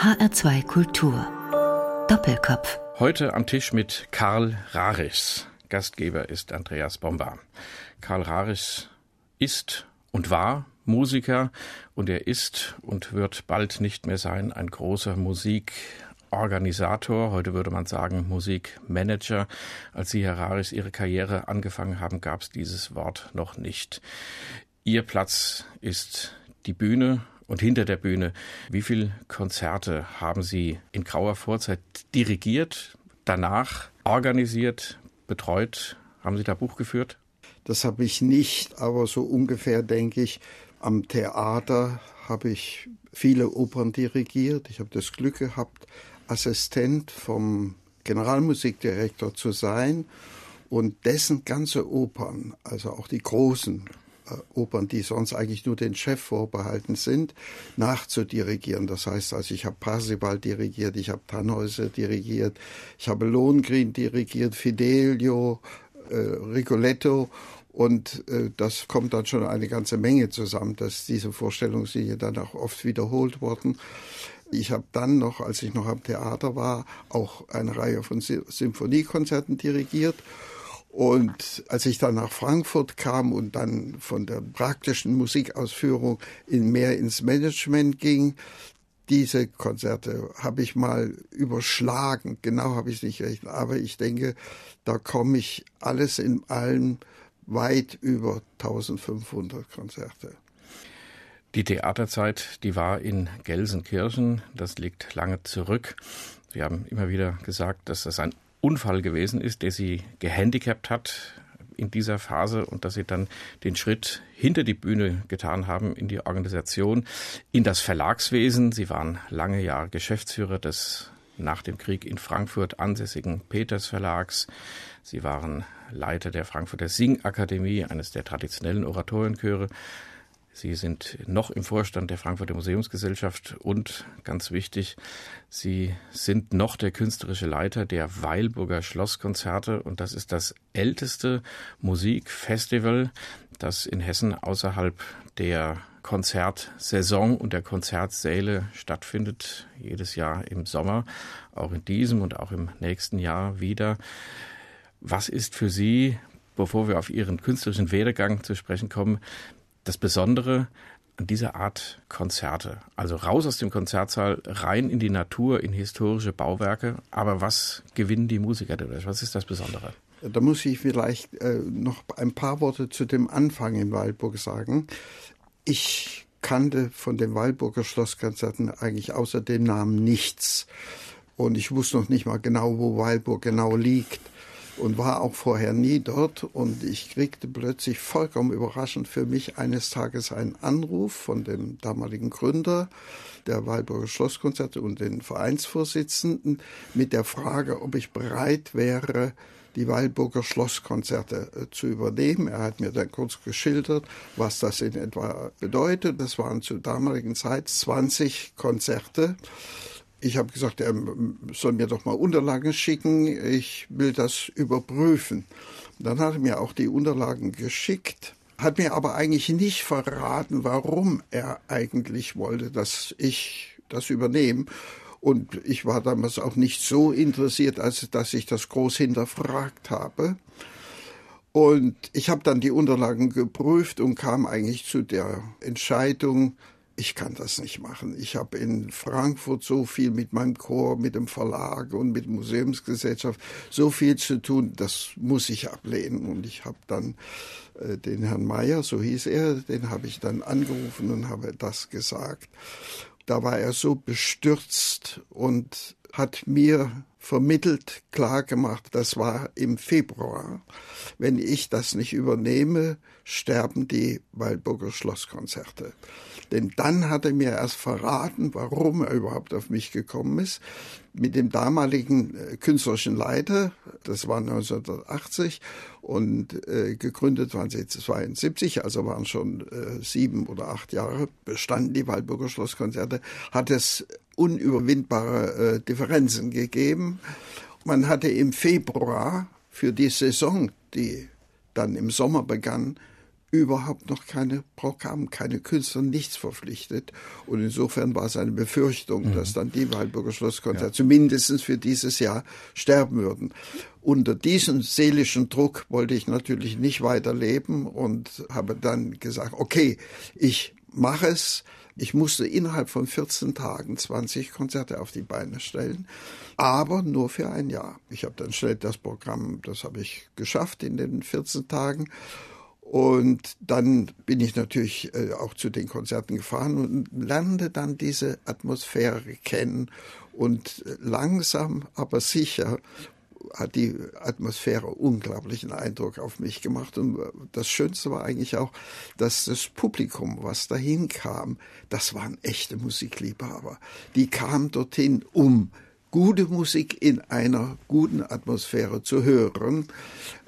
HR2 Kultur. Doppelkopf. Heute am Tisch mit Karl Rarichs. Gastgeber ist Andreas Bomba. Karl Rarichs ist und war Musiker und er ist und wird bald nicht mehr sein ein großer Musikorganisator, heute würde man sagen Musikmanager. Als Sie, Herr Rarichs, Ihre Karriere angefangen haben, gab es dieses Wort noch nicht. Ihr Platz ist die Bühne und hinter der Bühne. Wie viele Konzerte haben Sie in grauer Vorzeit dirigiert, danach organisiert, betreut? Haben Sie da Buch geführt? Das habe ich nicht, aber so ungefähr denke ich, am Theater habe ich viele Opern dirigiert. Ich habe das Glück gehabt, Assistent vom Generalmusikdirektor zu sein und dessen ganze Opern, also auch die großen Opern, die sonst eigentlich nur den Chef vorbehalten sind, nachzudirigieren. Das heißt also, ich habe Parsival dirigiert, ich habe Tannhäuser dirigiert, ich habe Lohengrin dirigiert, Fidelio, äh, Rigoletto und äh, das kommt dann schon eine ganze Menge zusammen, dass diese Vorstellungslinie dann auch oft wiederholt wurden. Ich habe dann noch, als ich noch am Theater war, auch eine Reihe von Symphoniekonzerten dirigiert und als ich dann nach Frankfurt kam und dann von der praktischen Musikausführung in mehr ins Management ging, diese Konzerte habe ich mal überschlagen. Genau habe ich es nicht recht. Aber ich denke, da komme ich alles in allem weit über 1500 Konzerte. Die Theaterzeit, die war in Gelsenkirchen. Das liegt lange zurück. Sie haben immer wieder gesagt, dass das ein Unfall gewesen ist, der sie gehandicapt hat in dieser Phase und dass sie dann den Schritt hinter die Bühne getan haben in die Organisation, in das Verlagswesen. Sie waren lange Jahre Geschäftsführer des nach dem Krieg in Frankfurt ansässigen Peters Verlags. Sie waren Leiter der Frankfurter Singakademie, eines der traditionellen Oratorienchöre. Sie sind noch im Vorstand der Frankfurter Museumsgesellschaft und ganz wichtig, Sie sind noch der künstlerische Leiter der Weilburger Schlosskonzerte und das ist das älteste Musikfestival, das in Hessen außerhalb der Konzertsaison und der Konzertsäle stattfindet, jedes Jahr im Sommer, auch in diesem und auch im nächsten Jahr wieder. Was ist für Sie, bevor wir auf Ihren künstlerischen Werdegang zu sprechen kommen, das Besondere an dieser Art Konzerte. Also raus aus dem Konzertsaal, rein in die Natur, in historische Bauwerke. Aber was gewinnen die Musiker dadurch? Was ist das Besondere? Da muss ich vielleicht äh, noch ein paar Worte zu dem Anfang in Waldburg sagen. Ich kannte von den Waldburger Schlosskonzerten eigentlich außer dem Namen nichts. Und ich wusste noch nicht mal genau, wo Waldburg genau liegt und war auch vorher nie dort. Und ich kriegte plötzlich vollkommen überraschend für mich eines Tages einen Anruf von dem damaligen Gründer der Walburger Schlosskonzerte und den Vereinsvorsitzenden mit der Frage, ob ich bereit wäre, die Weilburger Schlosskonzerte äh, zu übernehmen. Er hat mir dann kurz geschildert, was das in etwa bedeutet. Das waren zur damaligen Zeit 20 Konzerte ich habe gesagt, er soll mir doch mal Unterlagen schicken, ich will das überprüfen. Dann hat er mir auch die Unterlagen geschickt, hat mir aber eigentlich nicht verraten, warum er eigentlich wollte, dass ich das übernehme. Und ich war damals auch nicht so interessiert, als dass ich das groß hinterfragt habe. Und ich habe dann die Unterlagen geprüft und kam eigentlich zu der Entscheidung, ich kann das nicht machen. Ich habe in Frankfurt so viel mit meinem Chor, mit dem Verlag und mit Museumsgesellschaft so viel zu tun, das muss ich ablehnen. Und ich habe dann äh, den Herrn Meyer, so hieß er, den habe ich dann angerufen und habe das gesagt. Da war er so bestürzt und hat mir vermittelt, klar gemacht, das war im Februar. Wenn ich das nicht übernehme, sterben die Waldburger Schlosskonzerte. Denn dann hat er mir erst verraten, warum er überhaupt auf mich gekommen ist. Mit dem damaligen äh, künstlerischen Leiter, das war 1980 und äh, gegründet waren sie 72, also waren schon äh, sieben oder acht Jahre bestanden die Waldburger Schlosskonzerte, hat es unüberwindbare äh, Differenzen gegeben. Man hatte im Februar für die Saison, die dann im Sommer begann, überhaupt noch keine Programm, keine Künstler, nichts verpflichtet. Und insofern war es eine Befürchtung, mhm. dass dann die Waldburger Schlosskonzerte ja. zumindest für dieses Jahr sterben würden. Unter diesem seelischen Druck wollte ich natürlich nicht weiterleben und habe dann gesagt, okay, ich mache es. Ich musste innerhalb von 14 Tagen 20 Konzerte auf die Beine stellen, aber nur für ein Jahr. Ich habe dann schnell das Programm, das habe ich geschafft in den 14 Tagen. Und dann bin ich natürlich äh, auch zu den Konzerten gefahren und lernte dann diese Atmosphäre kennen. Und langsam, aber sicher hat die Atmosphäre unglaublichen Eindruck auf mich gemacht. Und das Schönste war eigentlich auch, dass das Publikum, was dahin kam, das waren echte Musikliebhaber. Die kamen dorthin, um gute Musik in einer guten Atmosphäre zu hören.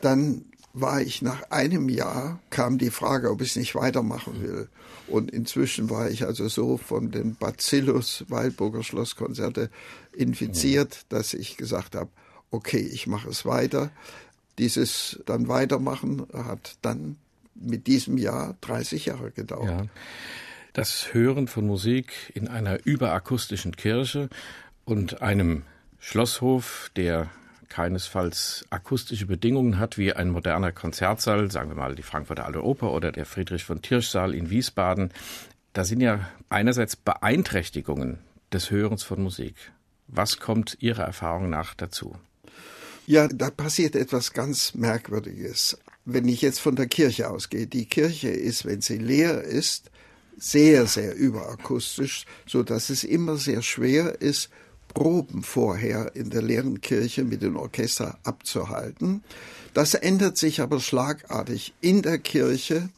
Dann war ich nach einem Jahr, kam die Frage, ob ich es nicht weitermachen will. Und inzwischen war ich also so von den Bacillus Waldburger Schlosskonzerte infiziert, dass ich gesagt habe, okay, ich mache es weiter. Dieses dann weitermachen hat dann mit diesem Jahr 30 Jahre gedauert. Ja. Das Hören von Musik in einer überakustischen Kirche und einem Schlosshof, der keinesfalls akustische Bedingungen hat wie ein moderner Konzertsaal, sagen wir mal die Frankfurter Alte Oper oder der Friedrich von Tirsch Saal in Wiesbaden. Da sind ja einerseits Beeinträchtigungen des Hörens von Musik. Was kommt Ihrer Erfahrung nach dazu? Ja, da passiert etwas ganz Merkwürdiges. Wenn ich jetzt von der Kirche ausgehe, die Kirche ist, wenn sie leer ist, sehr, sehr überakustisch, so dass es immer sehr schwer ist, Proben vorher in der leeren Kirche mit dem Orchester abzuhalten. Das ändert sich aber schlagartig in der Kirche,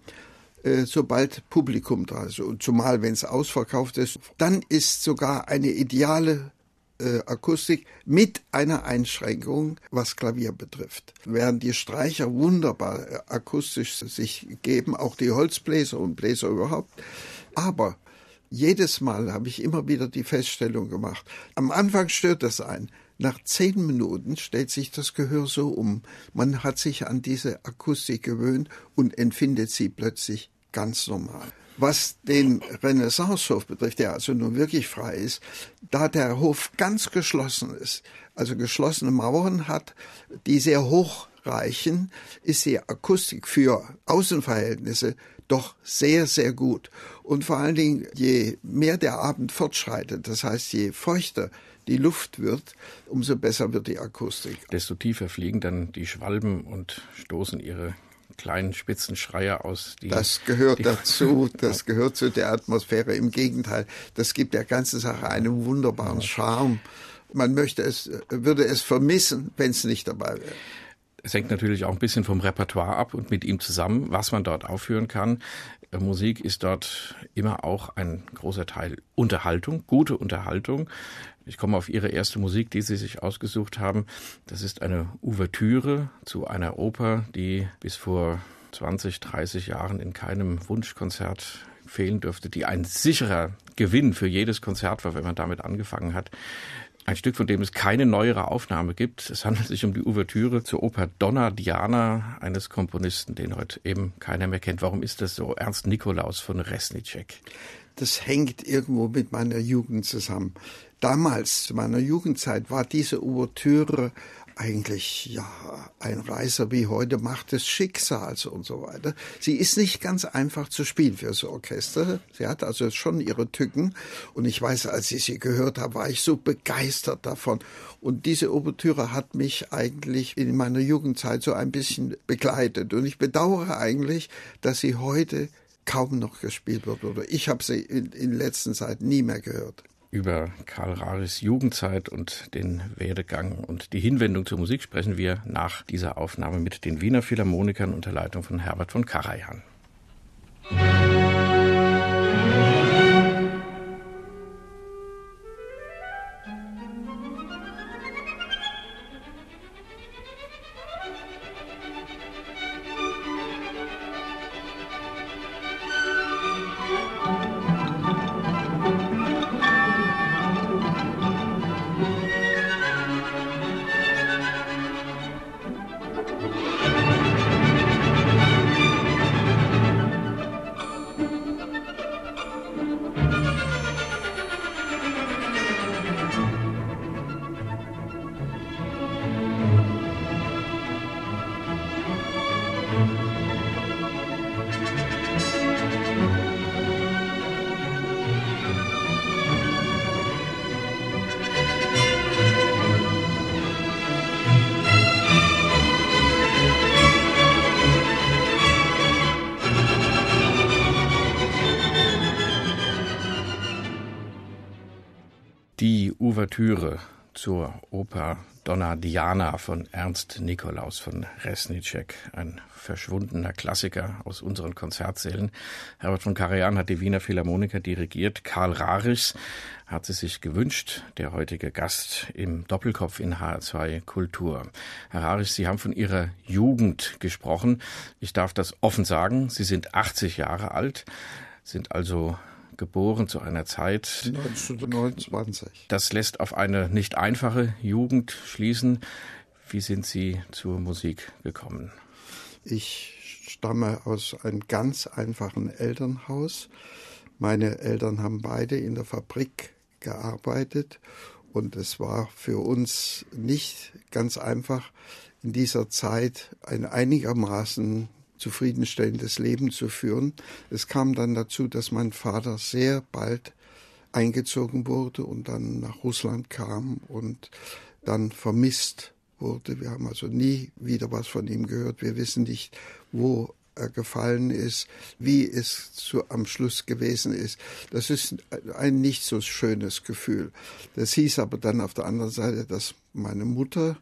äh, sobald Publikum da ist. Und zumal, wenn es ausverkauft ist, dann ist sogar eine ideale äh, Akustik mit einer Einschränkung, was Klavier betrifft. Während die Streicher wunderbar äh, akustisch sich geben, auch die Holzbläser und Bläser überhaupt, aber jedes Mal habe ich immer wieder die Feststellung gemacht. Am Anfang stört das ein. Nach zehn Minuten stellt sich das Gehör so um. Man hat sich an diese Akustik gewöhnt und empfindet sie plötzlich ganz normal. Was den Renaissancehof betrifft, der also nun wirklich frei ist, da der Hof ganz geschlossen ist, also geschlossene Mauern hat, die sehr hoch reichen, ist die Akustik für Außenverhältnisse doch sehr, sehr gut. Und vor allen Dingen, je mehr der Abend fortschreitet, das heißt, je feuchter die Luft wird, umso besser wird die Akustik. Desto tiefer fliegen dann die Schwalben und stoßen ihre kleinen spitzen Schreier aus. Die, das gehört die, dazu, das gehört zu der Atmosphäre. Im Gegenteil, das gibt der ganzen Sache einen wunderbaren Charme. Man möchte es, würde es vermissen, wenn es nicht dabei wäre. Es hängt natürlich auch ein bisschen vom Repertoire ab und mit ihm zusammen, was man dort aufführen kann. Äh, Musik ist dort immer auch ein großer Teil Unterhaltung, gute Unterhaltung. Ich komme auf Ihre erste Musik, die Sie sich ausgesucht haben. Das ist eine Ouvertüre zu einer Oper, die bis vor 20, 30 Jahren in keinem Wunschkonzert fehlen dürfte, die ein sicherer Gewinn für jedes Konzert war, wenn man damit angefangen hat. Ein Stück, von dem es keine neuere Aufnahme gibt. Es handelt sich um die Ouvertüre zur Oper Donna Diana eines Komponisten, den heute eben keiner mehr kennt. Warum ist das so? Ernst Nikolaus von Resnicek. Das hängt irgendwo mit meiner Jugend zusammen. Damals, zu meiner Jugendzeit, war diese Ouvertüre eigentlich ja ein Reiser wie heute macht des Schicksals und so weiter. Sie ist nicht ganz einfach zu spielen für so Orchester. Sie hat also schon ihre Tücken und ich weiß, als ich sie gehört habe, war ich so begeistert davon. Und diese Ouvertüre hat mich eigentlich in meiner Jugendzeit so ein bisschen begleitet und ich bedauere eigentlich, dass sie heute kaum noch gespielt wird oder ich habe sie in, in letzter Zeit nie mehr gehört über Karl Raris Jugendzeit und den Werdegang und die Hinwendung zur Musik sprechen wir nach dieser Aufnahme mit den Wiener Philharmonikern unter Leitung von Herbert von Karajan. Die Ouvertüre zur Oper Donna Diana von Ernst Nikolaus von Resnicek, ein verschwundener Klassiker aus unseren Konzertsälen. Herbert von Karajan hat die Wiener Philharmoniker dirigiert. Karl Rarichs hat sie sich gewünscht, der heutige Gast im Doppelkopf in HR2 Kultur. Herr Rarichs, Sie haben von Ihrer Jugend gesprochen. Ich darf das offen sagen. Sie sind 80 Jahre alt, sind also geboren zu einer Zeit 1929. Das lässt auf eine nicht einfache Jugend schließen. Wie sind Sie zur Musik gekommen? Ich stamme aus einem ganz einfachen Elternhaus. Meine Eltern haben beide in der Fabrik gearbeitet und es war für uns nicht ganz einfach, in dieser Zeit ein einigermaßen zufriedenstellendes Leben zu führen. Es kam dann dazu, dass mein Vater sehr bald eingezogen wurde und dann nach Russland kam und dann vermisst wurde. Wir haben also nie wieder was von ihm gehört. Wir wissen nicht, wo er gefallen ist, wie es zu, am Schluss gewesen ist. Das ist ein nicht so schönes Gefühl. Das hieß aber dann auf der anderen Seite, dass meine Mutter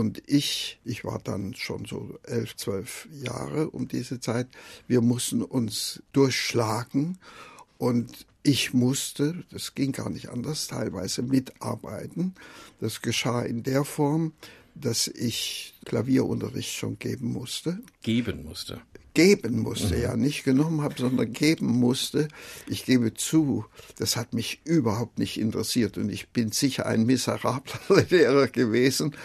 und ich, ich war dann schon so elf, zwölf Jahre um diese Zeit, wir mussten uns durchschlagen und ich musste, das ging gar nicht anders, teilweise mitarbeiten. Das geschah in der Form, dass ich Klavierunterricht schon geben musste. Geben musste geben musste, mhm. ja, nicht genommen habe, sondern geben musste. Ich gebe zu, das hat mich überhaupt nicht interessiert und ich bin sicher ein miserabler Lehrer gewesen,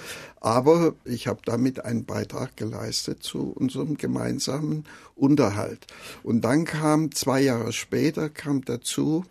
aber ich habe damit einen Beitrag geleistet zu unserem gemeinsamen Unterhalt. Und dann kam zwei Jahre später kam dazu,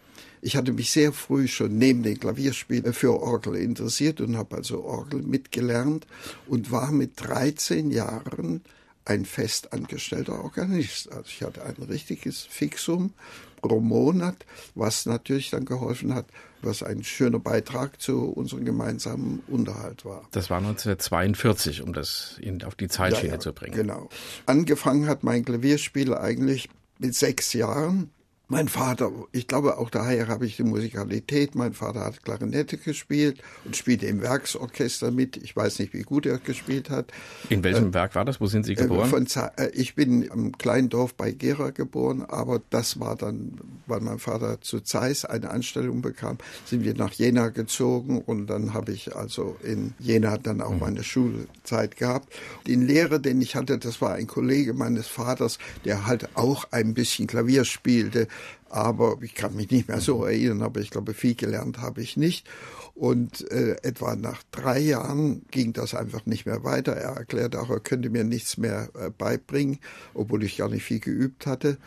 ich hatte mich sehr früh schon neben dem Klavierspiel für Orgel interessiert und habe also Orgel mitgelernt und war mit 13 Jahren ein festangestellter Organist. Also ich hatte ein richtiges Fixum pro Monat, was natürlich dann geholfen hat, was ein schöner Beitrag zu unserem gemeinsamen Unterhalt war. Das war 1942, um das auf die Zeitschiene ja, ja, zu bringen. Genau. Angefangen hat mein Klavierspiel eigentlich mit sechs Jahren. Mein Vater, ich glaube auch daher habe ich die Musikalität. Mein Vater hat Klarinette gespielt und spielte im Werksorchester mit. Ich weiß nicht, wie gut er gespielt hat. In welchem äh, Werk war das? Wo sind Sie geboren? Von, äh, ich bin am kleinen Dorf bei Gera geboren, aber das war dann, weil mein Vater zu Zeiss eine Anstellung bekam, sind wir nach Jena gezogen und dann habe ich also in Jena dann auch mhm. meine Schulzeit gehabt. Den Lehrer, den ich hatte, das war ein Kollege meines Vaters, der halt auch ein bisschen Klavier spielte aber ich kann mich nicht mehr so erinnern, aber ich glaube, viel gelernt habe ich nicht. Und äh, etwa nach drei Jahren ging das einfach nicht mehr weiter. Er erklärte auch, er könnte mir nichts mehr äh, beibringen, obwohl ich gar nicht viel geübt hatte.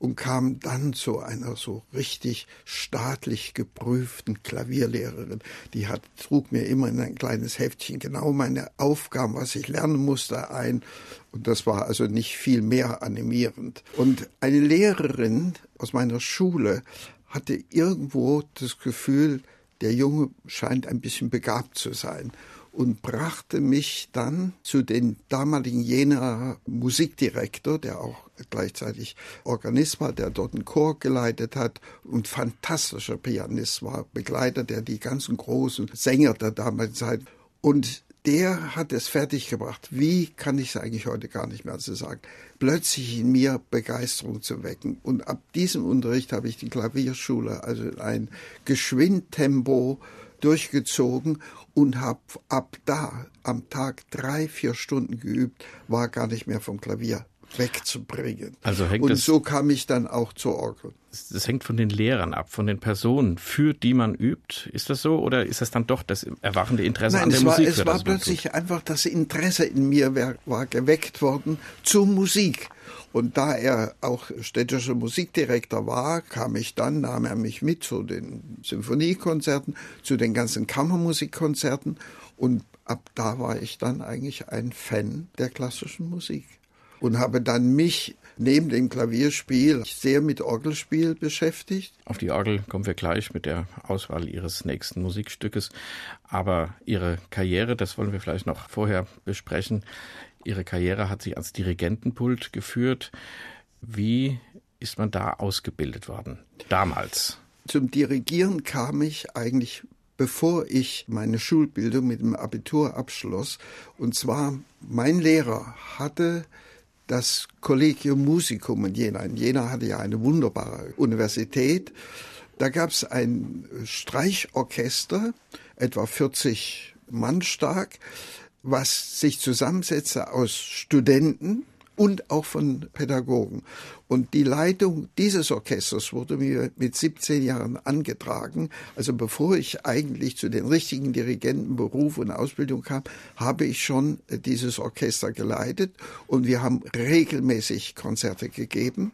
Und kam dann zu einer so richtig staatlich geprüften Klavierlehrerin. Die hat, trug mir immer in ein kleines Heftchen genau meine Aufgaben, was ich lernen musste, ein. Und das war also nicht viel mehr animierend. Und eine Lehrerin aus meiner Schule hatte irgendwo das Gefühl, der Junge scheint ein bisschen begabt zu sein und brachte mich dann zu den damaligen Jener Musikdirektor, der auch gleichzeitig Organist war, der dort einen Chor geleitet hat und fantastischer Pianist war, Begleiter der die ganzen großen Sänger der damaligen Zeit. Und der hat es fertiggebracht. Wie kann ich es eigentlich heute gar nicht mehr so sagen? Plötzlich in mir Begeisterung zu wecken. Und ab diesem Unterricht habe ich die Klavierschule, also ein Geschwindtempo durchgezogen und habe ab da am Tag drei, vier Stunden geübt, war gar nicht mehr vom Klavier wegzubringen. Also hängt und so kam ich dann auch zur Orgel. Das hängt von den Lehrern ab, von den Personen, für die man übt. Ist das so oder ist das dann doch das erwachende Interesse Nein, an der es war, Musik? Es war plötzlich einfach das Interesse in mir war, war geweckt worden zur Musik. Und da er auch städtischer Musikdirektor war, kam ich dann, nahm er mich mit zu den Symphoniekonzerten, zu den ganzen Kammermusikkonzerten und ab da war ich dann eigentlich ein Fan der klassischen Musik und habe dann mich neben dem Klavierspiel sehr mit Orgelspiel beschäftigt. Auf die Orgel kommen wir gleich mit der Auswahl Ihres nächsten Musikstückes. Aber Ihre Karriere, das wollen wir vielleicht noch vorher besprechen. Ihre Karriere hat Sie als Dirigentenpult geführt. Wie ist man da ausgebildet worden? Damals. Zum Dirigieren kam ich eigentlich bevor ich meine Schulbildung mit dem Abitur abschloss. Und zwar, mein Lehrer hatte das Collegium Musicum in Jena. In Jena hatte ja eine wunderbare Universität. Da gab es ein Streichorchester, etwa 40 Mann stark, was sich zusammensetzte aus Studenten, und auch von Pädagogen. Und die Leitung dieses Orchesters wurde mir mit 17 Jahren angetragen. Also bevor ich eigentlich zu den richtigen Dirigentenberuf und Ausbildung kam, habe ich schon dieses Orchester geleitet und wir haben regelmäßig Konzerte gegeben.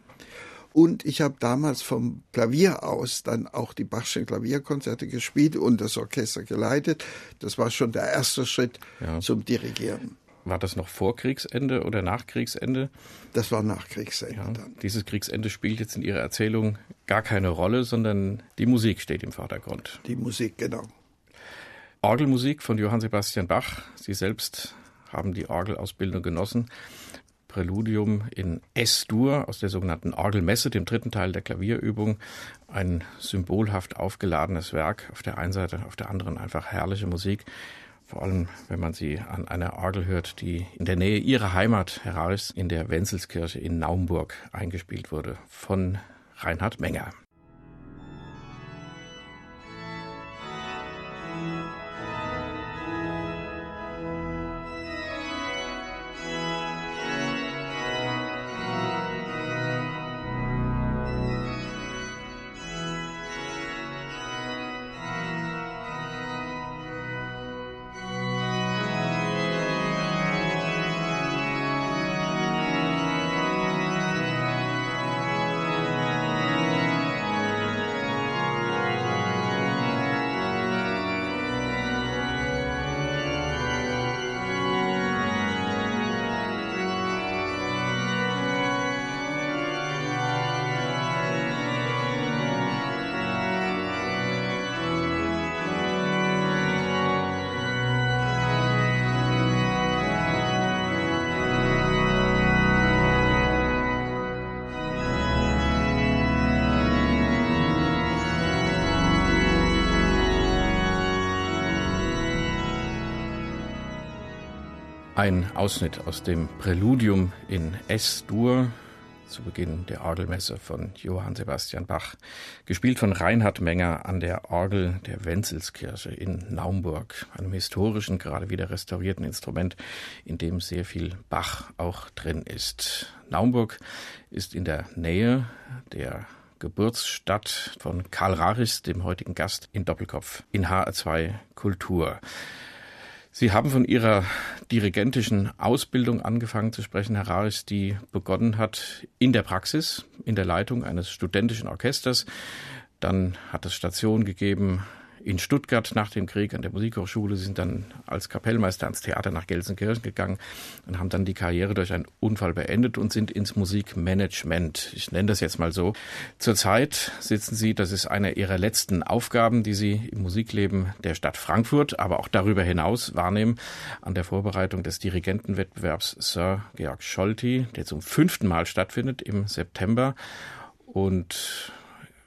Und ich habe damals vom Klavier aus dann auch die Bachschen Klavierkonzerte gespielt und das Orchester geleitet. Das war schon der erste Schritt ja. zum Dirigieren. War das noch vor Kriegsende oder nach Kriegsende? Das war nach Kriegsende ja, dann. Dieses Kriegsende spielt jetzt in Ihrer Erzählung gar keine Rolle, sondern die Musik steht im Vordergrund. Die Musik, genau. Orgelmusik von Johann Sebastian Bach. Sie selbst haben die Orgelausbildung genossen. Präludium in S-Dur aus der sogenannten Orgelmesse, dem dritten Teil der Klavierübung. Ein symbolhaft aufgeladenes Werk auf der einen Seite, auf der anderen einfach herrliche Musik. Vor allem, wenn man sie an einer Orgel hört, die in der Nähe ihrer Heimat heraus in der Wenzelskirche in Naumburg eingespielt wurde von Reinhard Menger. Ein Ausschnitt aus dem Präludium in S-Dur zu Beginn der Orgelmesse von Johann Sebastian Bach, gespielt von Reinhard Menger an der Orgel der Wenzelskirche in Naumburg, einem historischen, gerade wieder restaurierten Instrument, in dem sehr viel Bach auch drin ist. Naumburg ist in der Nähe der Geburtsstadt von Karl Raris, dem heutigen Gast in Doppelkopf in HR2 Kultur. Sie haben von Ihrer dirigentischen Ausbildung angefangen zu sprechen, Herr Raris, die begonnen hat in der Praxis, in der Leitung eines studentischen Orchesters. Dann hat es Stationen gegeben in Stuttgart nach dem Krieg an der Musikhochschule. Sind dann als Kapellmeister ans Theater nach Gelsenkirchen gegangen und haben dann die Karriere durch einen Unfall beendet und sind ins Musikmanagement. Ich nenne das jetzt mal so. Zurzeit sitzen Sie, das ist eine Ihrer letzten Aufgaben, die Sie im Musikleben der Stadt Frankfurt, aber auch darüber hinaus wahrnehmen, an der Vorbereitung des Dirigentenwettbewerbs Sir Georg Scholti, der zum fünften Mal stattfindet im September. Und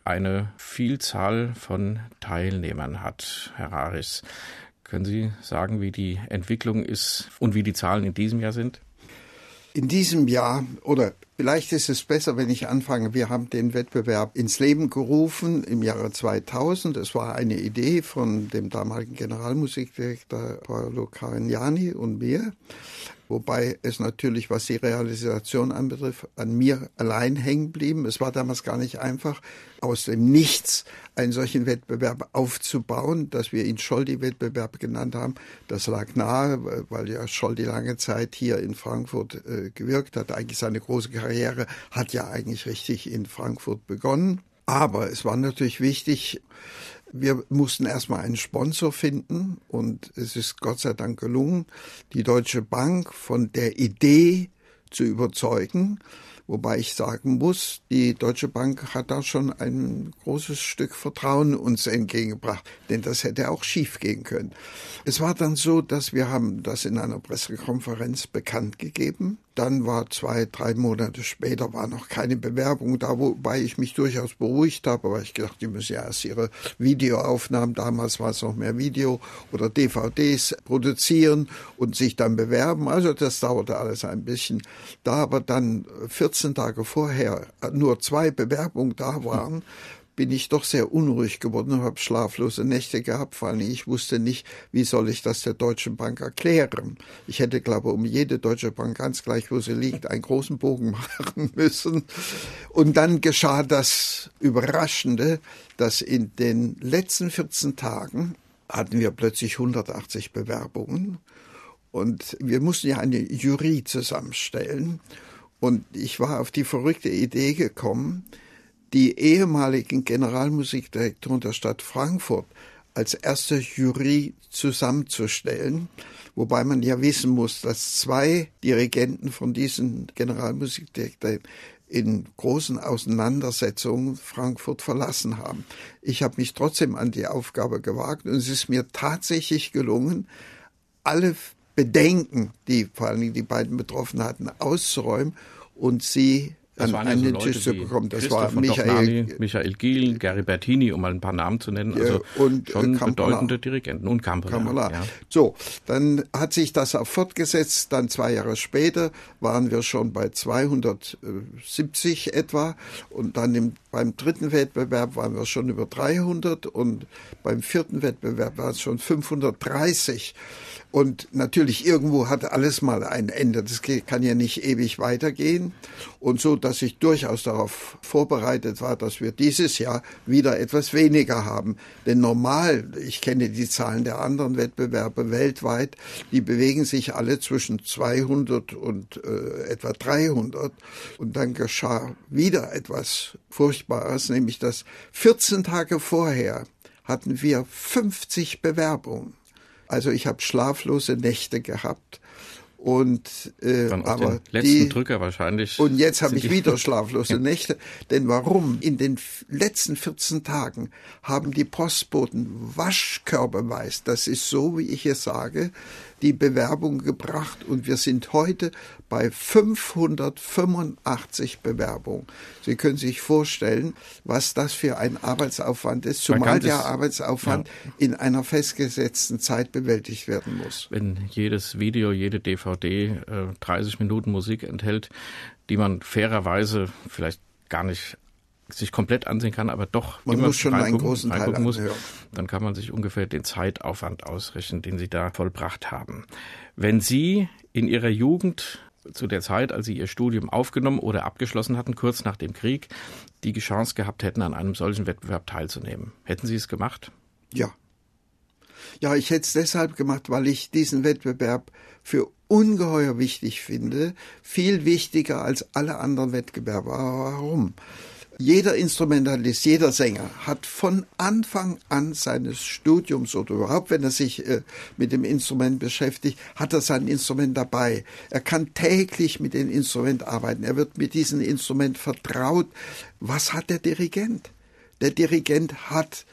eine Vielzahl von Teilnehmern hat, Herr Aris. Können Sie sagen, wie die Entwicklung ist und wie die Zahlen in diesem Jahr sind? In diesem Jahr, oder vielleicht ist es besser, wenn ich anfange, wir haben den Wettbewerb ins Leben gerufen im Jahre 2000. Es war eine Idee von dem damaligen Generalmusikdirektor Paolo Carignani und mir wobei es natürlich, was die Realisation anbetrifft, an mir allein hängen blieben. Es war damals gar nicht einfach, aus dem Nichts einen solchen Wettbewerb aufzubauen, dass wir ihn Scholdi-Wettbewerb genannt haben. Das lag nahe, weil ja Scholdi lange Zeit hier in Frankfurt äh, gewirkt hat. Eigentlich seine große Karriere hat ja eigentlich richtig in Frankfurt begonnen. Aber es war natürlich wichtig, wir mussten erstmal einen Sponsor finden und es ist Gott sei Dank gelungen, die Deutsche Bank von der Idee zu überzeugen. Wobei ich sagen muss, die Deutsche Bank hat da schon ein großes Stück Vertrauen uns entgegengebracht, denn das hätte auch schief gehen können. Es war dann so, dass wir haben das in einer Pressekonferenz bekannt gegeben Dann war zwei, drei Monate später war noch keine Bewerbung da, wobei ich mich durchaus beruhigt habe, aber ich gedacht, die müssen ja erst ihre Videoaufnahmen, damals war es noch mehr Video oder DVDs produzieren und sich dann bewerben. Also das dauerte alles ein bisschen. Da aber dann 14 Tage vorher nur zwei Bewerbungen da waren, bin ich doch sehr unruhig geworden und habe schlaflose Nächte gehabt, vor allem ich wusste nicht, wie soll ich das der Deutschen Bank erklären. Ich hätte, glaube ich, um jede Deutsche Bank, ganz gleich wo sie liegt, einen großen Bogen machen müssen. Und dann geschah das Überraschende, dass in den letzten 14 Tagen hatten wir plötzlich 180 Bewerbungen und wir mussten ja eine Jury zusammenstellen. Und ich war auf die verrückte Idee gekommen, die ehemaligen Generalmusikdirektoren der Stadt Frankfurt als erste Jury zusammenzustellen, wobei man ja wissen muss, dass zwei Dirigenten von diesen Generalmusikdirektoren in großen Auseinandersetzungen Frankfurt verlassen haben. Ich habe mich trotzdem an die Aufgabe gewagt und es ist mir tatsächlich gelungen, alle Bedenken, die vor allem die beiden Betroffenen hatten, auszuräumen und sie das an einen so Tisch zu bekommen. Das war Michael, Michael Giel, Gary Bertini, um mal ein paar Namen zu nennen. Also und, äh, schon Kampala. bedeutende Dirigenten und Kampala. Kampala. Ja. So, dann hat sich das auch fortgesetzt. Dann zwei Jahre später waren wir schon bei 270 etwa und dann im, beim dritten Wettbewerb waren wir schon über 300 und beim vierten Wettbewerb waren es schon 530. Und natürlich irgendwo hat alles mal ein Ende. Das kann ja nicht ewig weitergehen. Und so, dass ich durchaus darauf vorbereitet war, dass wir dieses Jahr wieder etwas weniger haben. Denn normal, ich kenne die Zahlen der anderen Wettbewerbe weltweit, die bewegen sich alle zwischen 200 und äh, etwa 300. Und dann geschah wieder etwas Furchtbares, nämlich dass 14 Tage vorher hatten wir 50 Bewerbungen. Also ich habe schlaflose Nächte gehabt. Und äh, Dann aber letzten die, Drücker wahrscheinlich. Und jetzt habe ich wieder schlaflose Nächte. Denn warum? In den letzten 14 Tagen haben die Postboten waschkörperweise, das ist so, wie ich es sage, die Bewerbung gebracht und wir sind heute bei 585 Bewerbungen. Sie können sich vorstellen, was das für ein Arbeitsaufwand ist, zumal der Arbeitsaufwand ja. in einer festgesetzten Zeit bewältigt werden muss. Wenn jedes Video, jede DVD äh, 30 Minuten Musik enthält, die man fairerweise vielleicht gar nicht sich komplett ansehen kann, aber doch man muss schon einen großen Teil muss, anhören. dann kann man sich ungefähr den Zeitaufwand ausrechnen, den Sie da vollbracht haben. Wenn Sie in Ihrer Jugend zu der Zeit, als Sie Ihr Studium aufgenommen oder abgeschlossen hatten, kurz nach dem Krieg, die Chance gehabt hätten, an einem solchen Wettbewerb teilzunehmen. Hätten Sie es gemacht? Ja. Ja, ich hätte es deshalb gemacht, weil ich diesen Wettbewerb für ungeheuer wichtig finde, viel wichtiger als alle anderen Wettbewerbe. Warum? Jeder Instrumentalist, jeder Sänger hat von Anfang an seines Studiums oder überhaupt, wenn er sich äh, mit dem Instrument beschäftigt, hat er sein Instrument dabei. Er kann täglich mit dem Instrument arbeiten. Er wird mit diesem Instrument vertraut. Was hat der Dirigent? Der Dirigent hat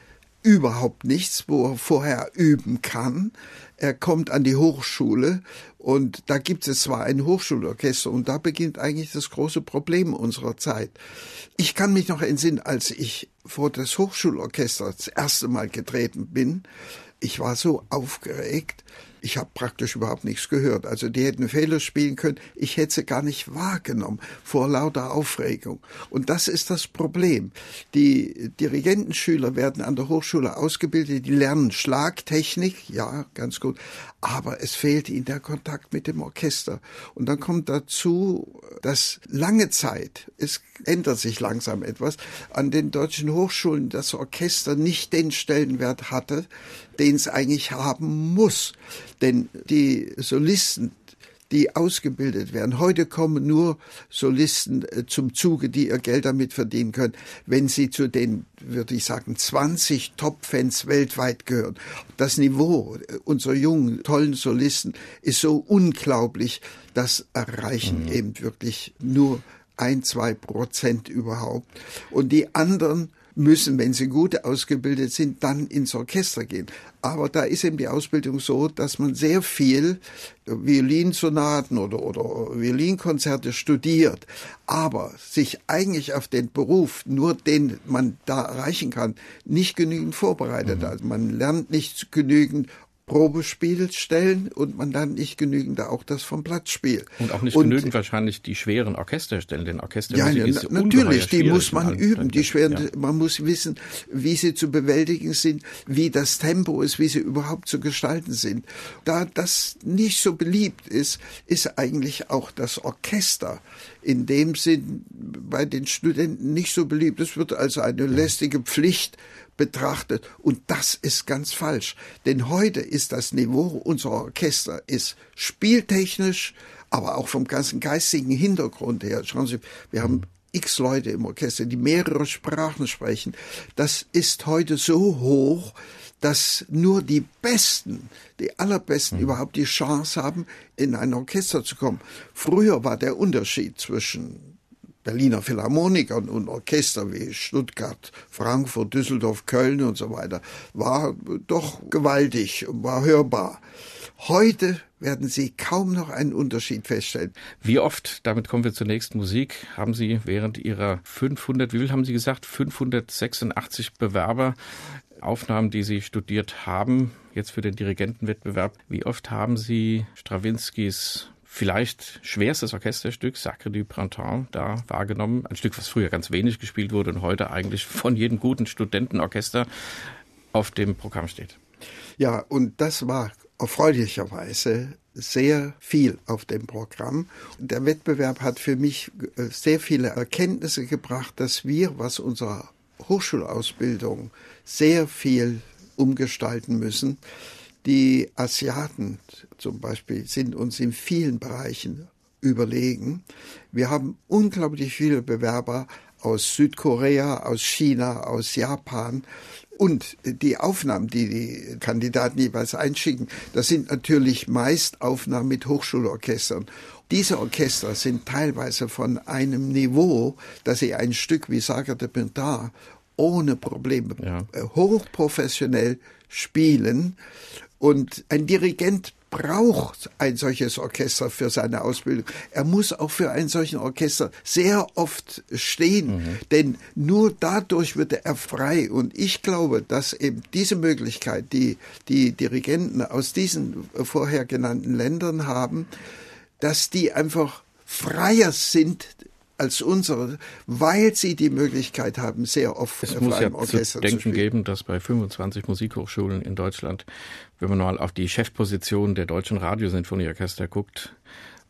überhaupt nichts, wo er vorher üben kann. Er kommt an die Hochschule und da gibt es zwar ein Hochschulorchester und da beginnt eigentlich das große Problem unserer Zeit. Ich kann mich noch entsinnen, als ich vor das Hochschulorchester das erste Mal getreten bin. Ich war so aufgeregt. Ich habe praktisch überhaupt nichts gehört. Also die hätten Fehler spielen können. Ich hätte sie gar nicht wahrgenommen vor lauter Aufregung. Und das ist das Problem. Die Dirigentenschüler werden an der Hochschule ausgebildet, die lernen Schlagtechnik, ja, ganz gut, aber es fehlt ihnen der Kontakt mit dem Orchester. Und dann kommt dazu, dass lange Zeit, es ändert sich langsam etwas, an den deutschen Hochschulen das Orchester nicht den Stellenwert hatte, den es eigentlich haben muss. Denn die Solisten, die ausgebildet werden. Heute kommen nur Solisten äh, zum Zuge, die ihr Geld damit verdienen können, wenn sie zu den, würde ich sagen, 20 Top-Fans weltweit gehören. Das Niveau unserer jungen, tollen Solisten ist so unglaublich, das erreichen mhm. eben wirklich nur ein, zwei Prozent überhaupt. Und die anderen müssen, wenn sie gut ausgebildet sind, dann ins Orchester gehen. Aber da ist eben die Ausbildung so, dass man sehr viel Violinsonaten oder, oder Violinkonzerte studiert, aber sich eigentlich auf den Beruf, nur den man da erreichen kann, nicht genügend vorbereitet. Mhm. Also man lernt nicht genügend Probespiel stellen und man dann nicht genügend auch das vom Blattspiel. Und auch nicht und, genügend wahrscheinlich die schweren Orchester stellen, denn Orchestermusik ja, ist natürlich, die muss man üben, die schweren, ja. man muss wissen, wie sie zu bewältigen sind, wie das Tempo ist, wie sie überhaupt zu gestalten sind. Da das nicht so beliebt ist, ist eigentlich auch das Orchester in dem Sinn bei den Studenten nicht so beliebt. Es wird also eine lästige Pflicht betrachtet. Und das ist ganz falsch. Denn heute ist das Niveau unserer Orchester ist spieltechnisch, aber auch vom ganzen geistigen Hintergrund her. Schauen Sie, wir haben x Leute im Orchester, die mehrere Sprachen sprechen. Das ist heute so hoch, dass nur die Besten, die allerbesten mhm. überhaupt die Chance haben, in ein Orchester zu kommen. Früher war der Unterschied zwischen Berliner Philharmonikern und Orchester wie Stuttgart, Frankfurt, Düsseldorf, Köln und so weiter, war doch gewaltig, war hörbar. Heute werden Sie kaum noch einen Unterschied feststellen. Wie oft, damit kommen wir zur nächsten Musik, haben Sie während Ihrer 500, wie viel haben Sie gesagt, 586 Bewerber, Aufnahmen, die Sie studiert haben, jetzt für den Dirigentenwettbewerb, wie oft haben Sie Strawinskys vielleicht schwerstes Orchesterstück, Sacre du Printemps, da wahrgenommen. Ein Stück, was früher ganz wenig gespielt wurde und heute eigentlich von jedem guten Studentenorchester auf dem Programm steht. Ja, und das war erfreulicherweise sehr viel auf dem Programm. Der Wettbewerb hat für mich äh, sehr viele Erkenntnisse gebracht, dass wir, was unsere Hochschulausbildung sehr viel umgestalten müssen. Die Asiaten zum Beispiel sind uns in vielen Bereichen überlegen. Wir haben unglaublich viele Bewerber aus Südkorea, aus China, aus Japan. Und die Aufnahmen, die die Kandidaten jeweils einschicken, das sind natürlich meist Aufnahmen mit Hochschulorchestern. Diese Orchester sind teilweise von einem Niveau, dass sie ein Stück wie Saga de Pintard ohne Probleme ja. hochprofessionell spielen. Und ein Dirigent braucht ein solches Orchester für seine Ausbildung. Er muss auch für ein solches Orchester sehr oft stehen, mhm. denn nur dadurch wird er frei. Und ich glaube, dass eben diese Möglichkeit, die die Dirigenten aus diesen vorher genannten Ländern haben, dass die einfach freier sind als unsere, weil sie die Möglichkeit haben, sehr oft es muss ja Orchester zu denken zu geben, dass bei 25 Musikhochschulen in Deutschland, wenn man mal auf die Chefposition der deutschen Radiosinfonieorchester guckt,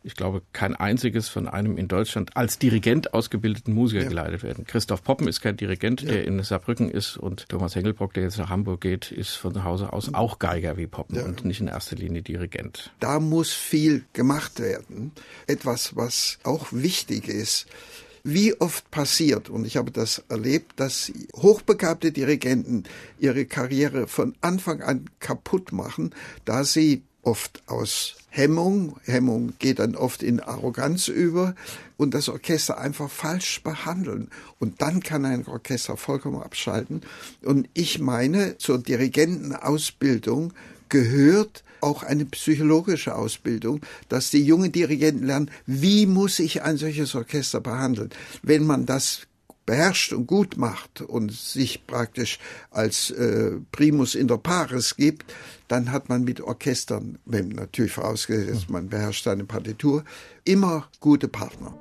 ich glaube, kein einziges von einem in Deutschland als Dirigent ausgebildeten Musiker ja. geleitet werden. Christoph Poppen ist kein Dirigent, ja. der in Saarbrücken ist und Thomas Hengelbrock, der jetzt nach Hamburg geht, ist von Hause aus auch Geiger wie Poppen ja. und nicht in erster Linie Dirigent. Da muss viel gemacht werden. Etwas, was auch wichtig ist, wie oft passiert, und ich habe das erlebt, dass hochbegabte Dirigenten ihre Karriere von Anfang an kaputt machen, da sie oft aus Hemmung, Hemmung geht dann oft in Arroganz über und das Orchester einfach falsch behandeln. Und dann kann ein Orchester vollkommen abschalten. Und ich meine, zur Dirigentenausbildung gehört auch eine psychologische Ausbildung, dass die jungen Dirigenten lernen, wie muss ich ein solches Orchester behandeln. Wenn man das beherrscht und gut macht und sich praktisch als äh, Primus inter pares gibt, dann hat man mit Orchestern, wenn natürlich vorausgesetzt, man beherrscht eine Partitur, immer gute Partner.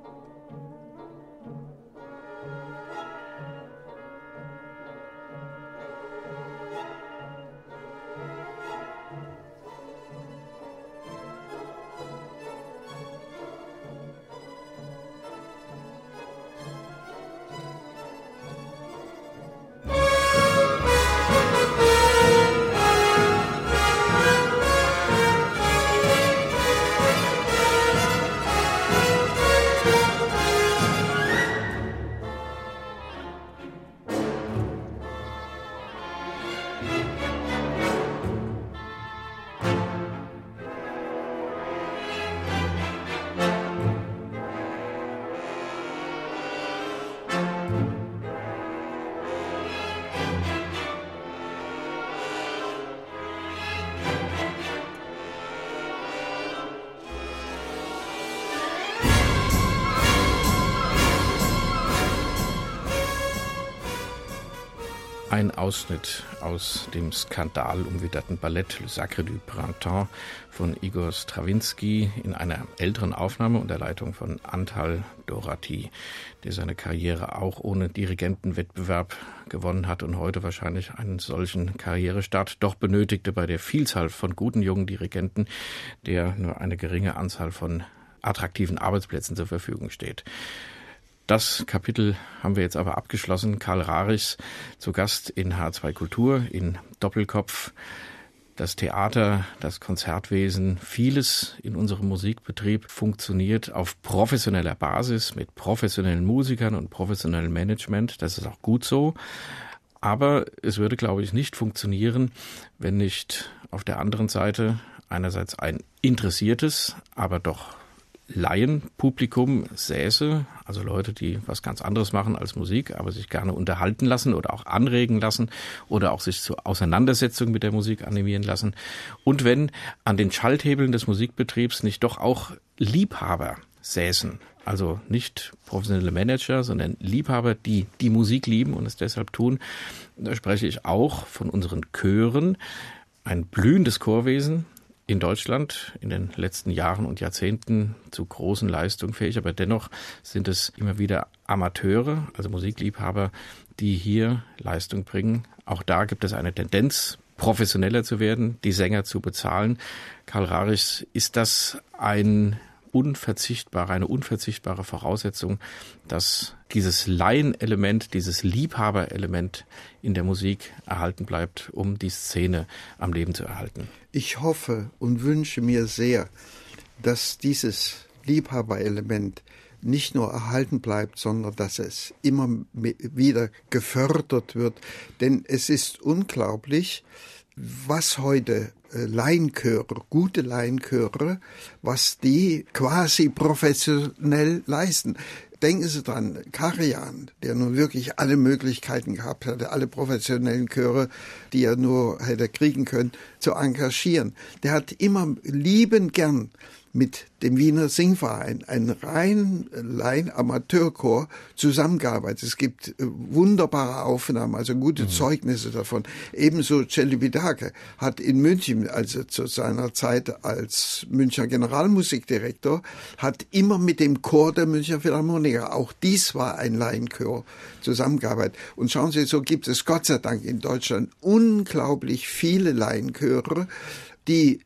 Ein Ausschnitt aus dem skandalumwitterten Ballett Le Sacre du Printemps von Igor Strawinski in einer älteren Aufnahme unter Leitung von Antal Dorati, der seine Karriere auch ohne Dirigentenwettbewerb gewonnen hat und heute wahrscheinlich einen solchen Karrierestart doch benötigte bei der Vielzahl von guten jungen Dirigenten, der nur eine geringe Anzahl von attraktiven Arbeitsplätzen zur Verfügung steht. Das Kapitel haben wir jetzt aber abgeschlossen. Karl Rarichs zu Gast in H2 Kultur in Doppelkopf. Das Theater, das Konzertwesen, vieles in unserem Musikbetrieb funktioniert auf professioneller Basis mit professionellen Musikern und professionellem Management. Das ist auch gut so. Aber es würde, glaube ich, nicht funktionieren, wenn nicht auf der anderen Seite einerseits ein interessiertes, aber doch Laienpublikum säße, also Leute, die was ganz anderes machen als Musik, aber sich gerne unterhalten lassen oder auch anregen lassen oder auch sich zur Auseinandersetzung mit der Musik animieren lassen. Und wenn an den Schalthebeln des Musikbetriebs nicht doch auch Liebhaber säßen, also nicht professionelle Manager, sondern Liebhaber, die die Musik lieben und es deshalb tun, da spreche ich auch von unseren Chören, ein blühendes Chorwesen, in Deutschland in den letzten Jahren und Jahrzehnten zu großen Leistungen fähig, aber dennoch sind es immer wieder Amateure, also Musikliebhaber, die hier Leistung bringen. Auch da gibt es eine Tendenz, professioneller zu werden, die Sänger zu bezahlen. Karl Rarichs, ist das ein unverzichtbare, eine unverzichtbare Voraussetzung, dass dieses Laienelement, dieses Liebhaberelement in der Musik erhalten bleibt, um die Szene am Leben zu erhalten. Ich hoffe und wünsche mir sehr, dass dieses Liebhaberelement nicht nur erhalten bleibt, sondern dass es immer wieder gefördert wird. Denn es ist unglaublich, was heute äh, Laienchöre, gute Laienchöre, was die quasi professionell leisten. Denken Sie dran, Karian, der nun wirklich alle Möglichkeiten gehabt hatte, alle professionellen Chöre, die er nur hätte kriegen können, zu engagieren. Der hat immer liebend gern mit dem Wiener Singverein, ein rein Laien Amateurchor, zusammengearbeitet. Es gibt äh, wunderbare Aufnahmen, also gute mhm. Zeugnisse davon. Ebenso Celibidache hat in München, also zu seiner Zeit als Münchner Generalmusikdirektor, hat immer mit dem Chor der Münchner Philharmoniker, auch dies war ein Laienchor, zusammengearbeitet. Und schauen Sie, so gibt es Gott sei Dank in Deutschland unglaublich viele Laienchöre, die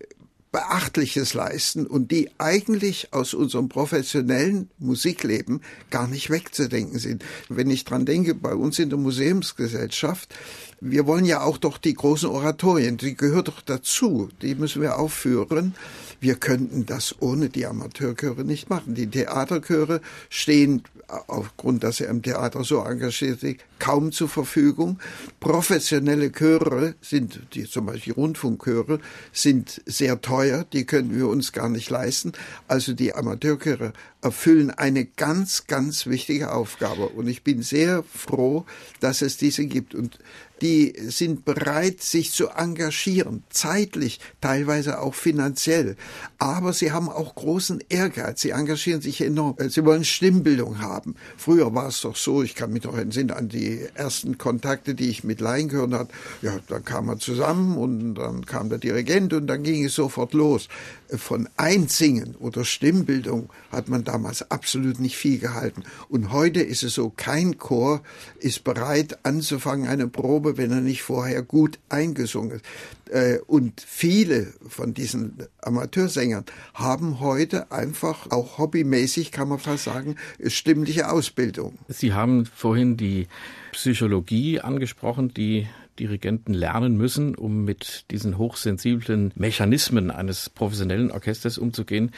Beachtliches leisten und die eigentlich aus unserem professionellen Musikleben gar nicht wegzudenken sind. Wenn ich dran denke, bei uns in der Museumsgesellschaft, wir wollen ja auch doch die großen Oratorien, die gehört doch dazu, die müssen wir aufführen. Wir könnten das ohne die Amateurchöre nicht machen. Die Theaterchöre stehen aufgrund, dass er im Theater so engagiert sind, kaum zur Verfügung. Professionelle Chöre sind, die zum Beispiel Rundfunkchöre, sind sehr teuer, die können wir uns gar nicht leisten. Also die Amateurchöre erfüllen eine ganz, ganz wichtige Aufgabe. Und ich bin sehr froh, dass es diese gibt. Und die sind bereit, sich zu engagieren, zeitlich, teilweise auch finanziell. Aber sie haben auch großen Ehrgeiz. Sie engagieren sich enorm. Sie wollen Stimmbildung haben. Früher war es doch so, ich kann mich noch entsinnen an die ersten Kontakte, die ich mit Laien gehört habe. Ja, dann kam man zusammen und dann kam der Dirigent und dann ging es sofort los. Von Einsingen oder Stimmbildung hat man damals absolut nicht viel gehalten. Und heute ist es so, kein Chor ist bereit anzufangen eine Probe wenn er nicht vorher gut eingesungen ist. Äh, und viele von diesen Amateursängern haben heute einfach auch hobbymäßig, kann man fast sagen, stimmliche Ausbildung. Sie haben vorhin die Psychologie angesprochen, die Dirigenten lernen müssen, um mit diesen hochsensiblen Mechanismen eines professionellen Orchesters umzugehen.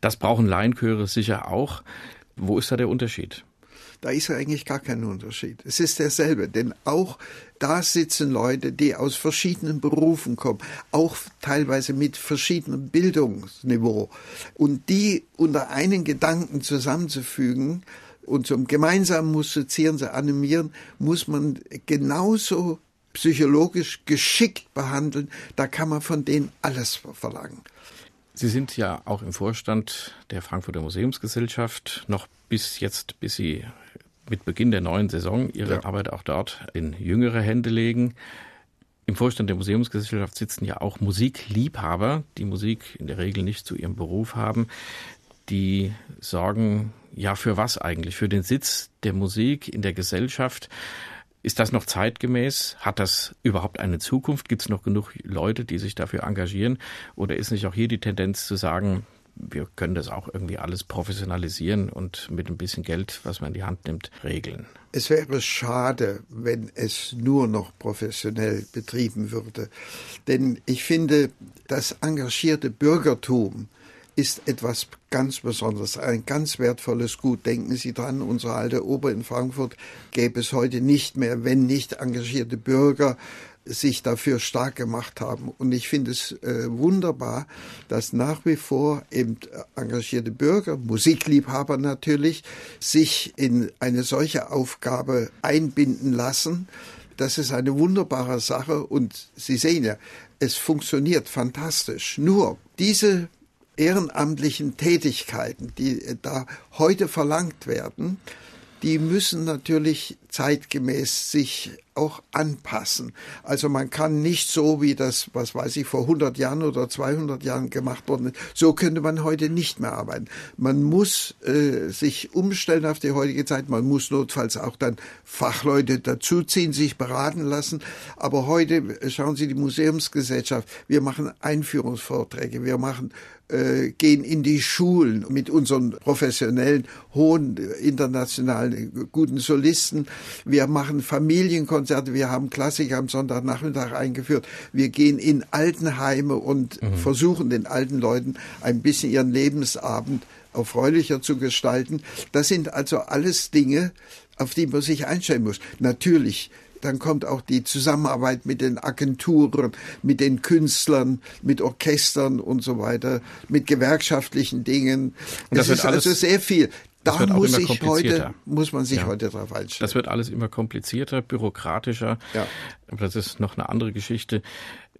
Das brauchen Laienchöre sicher auch. Wo ist da der Unterschied? Da ist eigentlich gar kein Unterschied. Es ist derselbe, denn auch da sitzen Leute, die aus verschiedenen Berufen kommen, auch teilweise mit verschiedenem Bildungsniveau. Und die unter einen Gedanken zusammenzufügen und zum gemeinsamen Musizieren zu animieren, muss man genauso psychologisch geschickt behandeln. Da kann man von denen alles verlangen. Sie sind ja auch im Vorstand der Frankfurter Museumsgesellschaft noch bis jetzt, bis Sie mit Beginn der neuen Saison ihre ja. Arbeit auch dort in jüngere Hände legen. Im Vorstand der Museumsgesellschaft sitzen ja auch Musikliebhaber, die Musik in der Regel nicht zu ihrem Beruf haben. Die sorgen ja für was eigentlich? Für den Sitz der Musik in der Gesellschaft. Ist das noch zeitgemäß? Hat das überhaupt eine Zukunft? Gibt es noch genug Leute, die sich dafür engagieren? Oder ist nicht auch hier die Tendenz zu sagen, wir können das auch irgendwie alles professionalisieren und mit ein bisschen Geld, was man in die Hand nimmt, regeln. Es wäre schade, wenn es nur noch professionell betrieben würde. Denn ich finde, das engagierte Bürgertum ist etwas ganz Besonderes, ein ganz wertvolles Gut. Denken Sie dran, unsere alte Oper in Frankfurt gäbe es heute nicht mehr, wenn nicht engagierte Bürger sich dafür stark gemacht haben. Und ich finde es äh, wunderbar, dass nach wie vor eben engagierte Bürger, Musikliebhaber natürlich, sich in eine solche Aufgabe einbinden lassen. Das ist eine wunderbare Sache und Sie sehen ja, es funktioniert fantastisch. Nur diese ehrenamtlichen Tätigkeiten, die da heute verlangt werden, die müssen natürlich zeitgemäß sich auch anpassen. Also man kann nicht so, wie das, was weiß ich, vor 100 Jahren oder 200 Jahren gemacht worden ist, so könnte man heute nicht mehr arbeiten. Man muss äh, sich umstellen auf die heutige Zeit. Man muss notfalls auch dann Fachleute dazuziehen, sich beraten lassen. Aber heute, äh, schauen Sie, die Museumsgesellschaft, wir machen Einführungsvorträge, wir machen äh, gehen in die Schulen mit unseren professionellen, hohen, internationalen, guten Solisten. Wir machen Familienkonzerte, wir haben Klassiker am Sonntagnachmittag eingeführt. Wir gehen in Altenheime und mhm. versuchen den alten Leuten ein bisschen ihren Lebensabend erfreulicher zu gestalten. Das sind also alles Dinge, auf die man sich einstellen muss. Natürlich dann kommt auch die Zusammenarbeit mit den Agenturen, mit den Künstlern, mit Orchestern und so weiter, mit gewerkschaftlichen Dingen. Und das, das ist also sehr viel. Da muss ich heute, muss man sich ja. heute darauf einstellen. Das wird alles immer komplizierter, bürokratischer. Ja. Aber das ist noch eine andere Geschichte.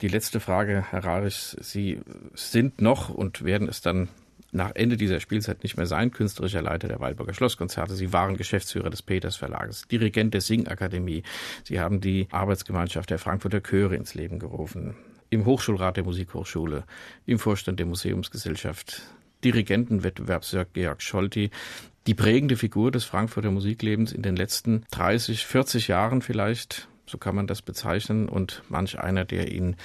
Die letzte Frage, Herr Rarisch. Sie sind noch und werden es dann nach Ende dieser Spielzeit nicht mehr sein, künstlerischer Leiter der Waldburger Schlosskonzerte. Sie waren Geschäftsführer des Peters Verlages, Dirigent der Singakademie. Sie haben die Arbeitsgemeinschaft der Frankfurter Chöre ins Leben gerufen. Im Hochschulrat der Musikhochschule, im Vorstand der Museumsgesellschaft, Dirigentenwettbewerbsjörg Georg Scholti, die prägende Figur des Frankfurter Musiklebens in den letzten 30, 40 Jahren vielleicht, so kann man das bezeichnen, und manch einer, der ihn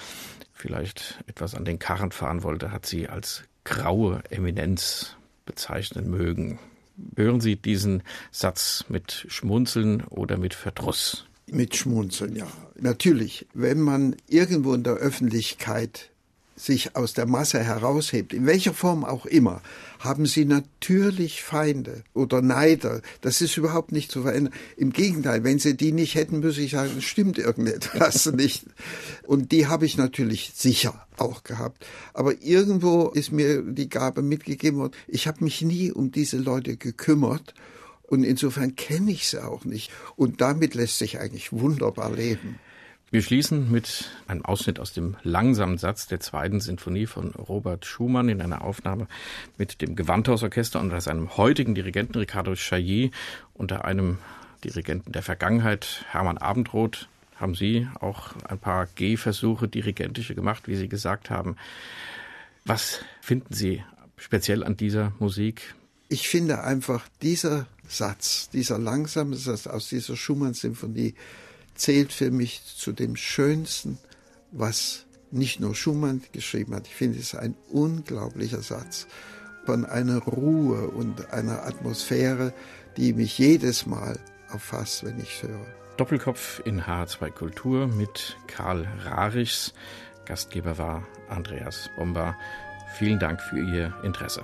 vielleicht etwas an den Karren fahren wollte, hat sie als graue Eminenz bezeichnen mögen. Hören Sie diesen Satz mit Schmunzeln oder mit Verdruss? Mit Schmunzeln, ja. Natürlich, wenn man irgendwo in der Öffentlichkeit sich aus der Masse heraushebt, in welcher Form auch immer, haben sie natürlich Feinde oder Neider. Das ist überhaupt nicht zu verändern. Im Gegenteil, wenn sie die nicht hätten, müsste ich sagen, stimmt irgendetwas nicht. Und die habe ich natürlich sicher auch gehabt. Aber irgendwo ist mir die Gabe mitgegeben worden. Ich habe mich nie um diese Leute gekümmert. Und insofern kenne ich sie auch nicht. Und damit lässt sich eigentlich wunderbar leben. Wir schließen mit einem Ausschnitt aus dem langsamen Satz der zweiten Sinfonie von Robert Schumann in einer Aufnahme mit dem Gewandhausorchester unter seinem heutigen Dirigenten Ricardo Chailly unter einem Dirigenten der Vergangenheit, Hermann Abendroth. Haben Sie auch ein paar Gehversuche dirigentische gemacht, wie Sie gesagt haben. Was finden Sie speziell an dieser Musik? Ich finde einfach dieser Satz, dieser langsame Satz aus dieser Schumann-Symphonie, zählt für mich zu dem Schönsten, was nicht nur Schumann geschrieben hat. Ich finde es ein unglaublicher Satz von einer Ruhe und einer Atmosphäre, die mich jedes Mal erfasst, wenn ich höre. Doppelkopf in H2 Kultur mit Karl Rarichs. Gastgeber war Andreas Bomba. Vielen Dank für Ihr Interesse.